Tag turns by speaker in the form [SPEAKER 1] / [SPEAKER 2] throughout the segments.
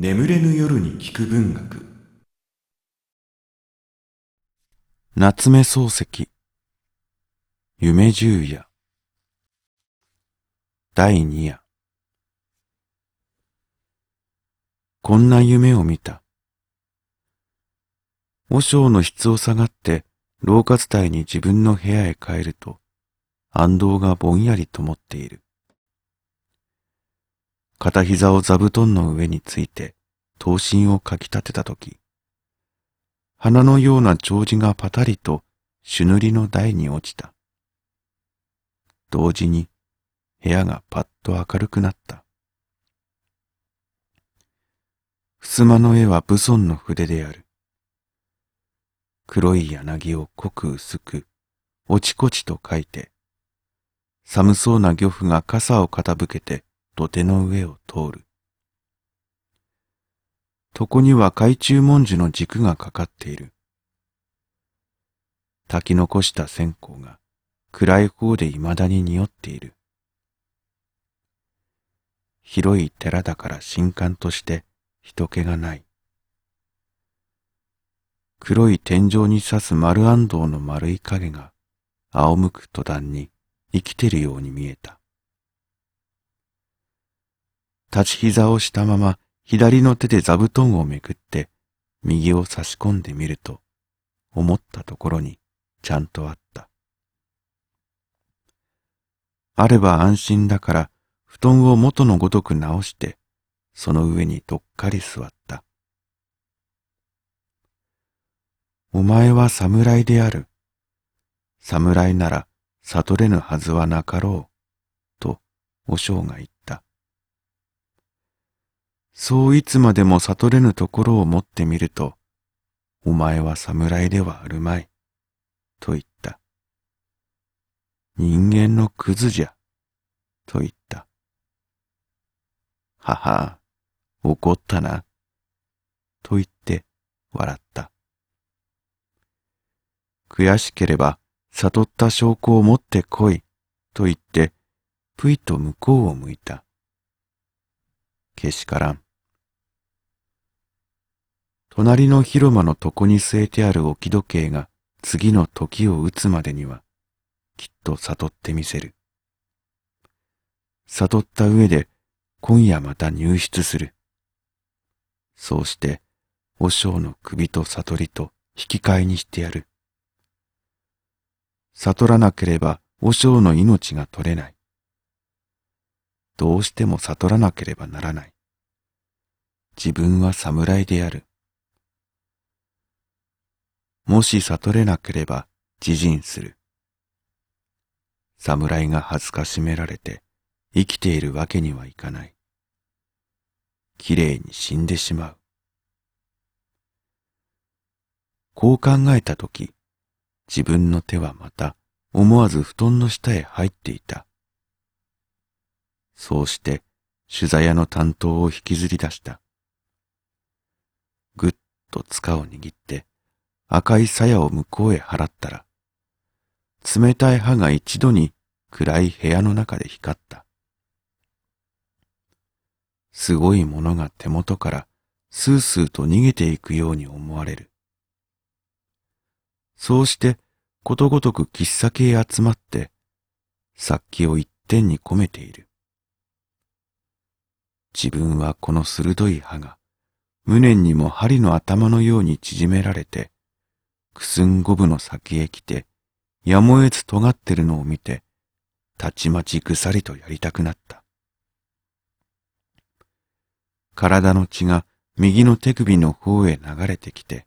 [SPEAKER 1] 眠れぬ夜に聞く文学
[SPEAKER 2] 夏目漱石夢十夜第二夜こんな夢を見た。和尚の質を下がって廊下伝いに自分の部屋へ帰ると安藤がぼんやりと思っている。片膝を座布団の上について、刀身をかき立てたとき、花のような長寿がパタリと朱塗りの台に落ちた。同時に部屋がパッと明るくなった。襖の絵は武尊の筆である。黒い柳を濃く薄く、おちこちと書いて、寒そうな漁夫が傘を傾けて土手の上を通る。床には海中文殊の軸がかかっている。炊き残した線香が暗い方で未だに匂っている。広い寺だから新刊として人気がない。黒い天井に刺す丸暗道の丸い影が仰向く途端に生きてるように見えた。立ち膝をしたまま左の手で座布団をめくって右を差し込んでみると思ったところにちゃんとあった。あれば安心だから布団を元のごとく直してその上にどっかり座った。お前は侍である。侍なら悟れぬはずはなかろう。と、和尚が言った。そういつまでも悟れぬところを持ってみると、お前は侍ではあるまい、と言った。人間のクズじゃ、と言った。はは、怒ったな、と言って笑った。悔しければ悟った証拠を持って来い、と言って、ぷいと向こうを向いた。けしからん。隣の広間の床に据えてある置き時計が次の時を打つまでには、きっと悟ってみせる。悟った上で今夜また入室する。そうして、和尚の首と悟りと引き換えにしてやる。悟らなければ和尚の命が取れない。どうしても悟らなければならない。自分は侍である。もし悟れなければ自陣する。侍が恥ずかしめられて生きているわけにはいかない。きれいに死んでしまう。こう考えたとき、自分の手はまた思わず布団の下へ入っていた。そうして取材屋の担当を引きずり出した。ぐっと塚を握って赤い鞘を向こうへ払ったら、冷たい歯が一度に暗い部屋の中で光った。すごいものが手元からスースーと逃げていくように思われる。そうしてことごとく喫茶系へ集まって、殺気を一点に込めている。自分はこの鋭い歯が無念にも針の頭のように縮められて、くすんごぶの先へ来て、やむを得ず尖ってるのを見て、たちまちぐさりとやりたくなった。体の血が右の手首の方へ流れてきて、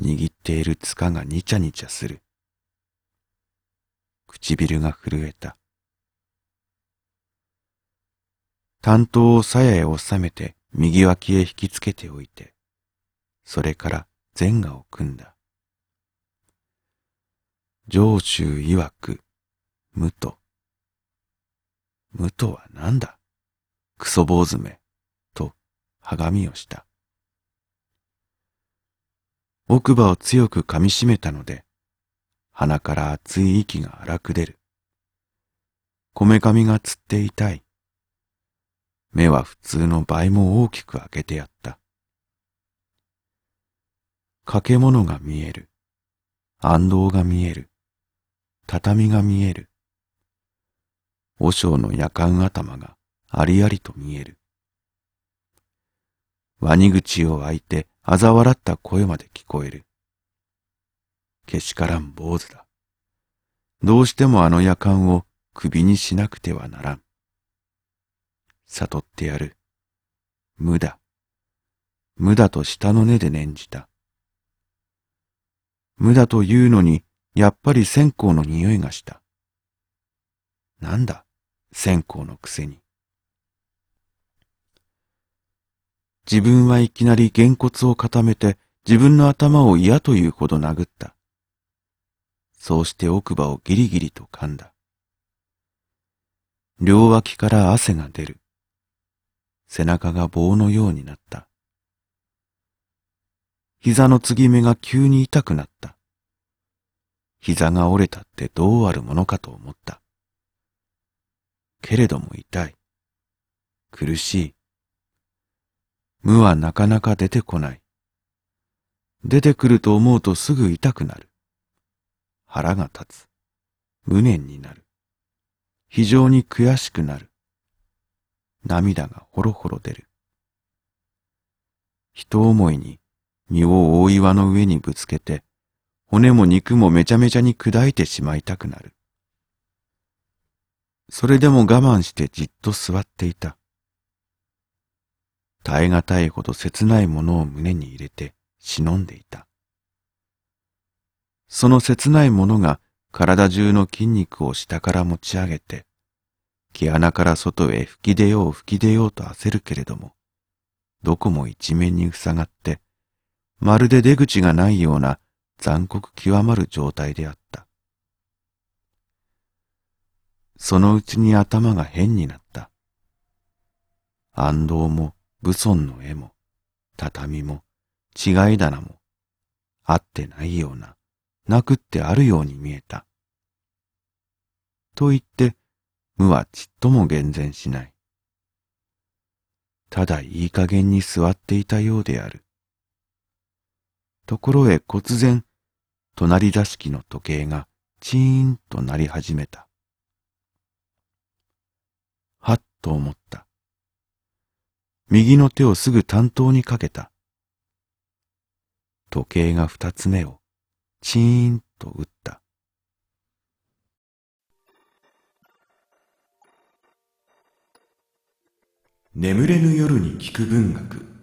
[SPEAKER 2] 握っている塚がにちゃにちゃする。唇が震えた。担当を鞘へ収めて右脇へ引きつけておいて、それから前画を組んだ。上州曰く、無と。無とは何だ？クソ坊主め、と、はがみをした。奥歯を強く噛みしめたので、鼻から熱い息が荒く出る。こめかみがつって痛い。目は普通の倍も大きく開けてやった。掛け物が見える。暗道が見える。畳が見える。和尚の夜間頭がありありと見える。ワニ口を開いて嘲笑った声まで聞こえる。けしからん坊主だ。どうしてもあの夜間を首にしなくてはならん。悟ってやる。無駄。無駄と下の根で念じた。無駄というのに、やっぱり線香の匂いがした。なんだ、線香のくせに。自分はいきなりげんこつを固めて自分の頭を嫌というほど殴った。そうして奥歯をギリギリと噛んだ。両脇から汗が出る。背中が棒のようになった。膝の継ぎ目が急に痛くなった。膝が折れたってどうあるものかと思った。けれども痛い。苦しい。無はなかなか出てこない。出てくると思うとすぐ痛くなる。腹が立つ。無念になる。非常に悔しくなる。涙がほろほろ出る。人思いに身を大岩の上にぶつけて、骨も肉もめちゃめちゃに砕いてしまいたくなる。それでも我慢してじっと座っていた。耐え難いほど切ないものを胸に入れて忍んでいた。その切ないものが体中の筋肉を下から持ち上げて、毛穴から外へ吹き出よう吹き出ようと焦るけれども、どこも一面に塞がって、まるで出口がないような残酷極まる状態であった。そのうちに頭が変になった。安藤も武尊の絵も、畳も、違い棚も、あってないような、なくってあるように見えた。と言って、無はちっとも厳然しない。ただいい加減に座っていたようである。ところへ忽然、隣座敷の時計がチーンと鳴り始めた。はっと思った。右の手をすぐ担当にかけた。時計が二つ目をチーンと打った。
[SPEAKER 1] 眠れぬ夜に聞く文学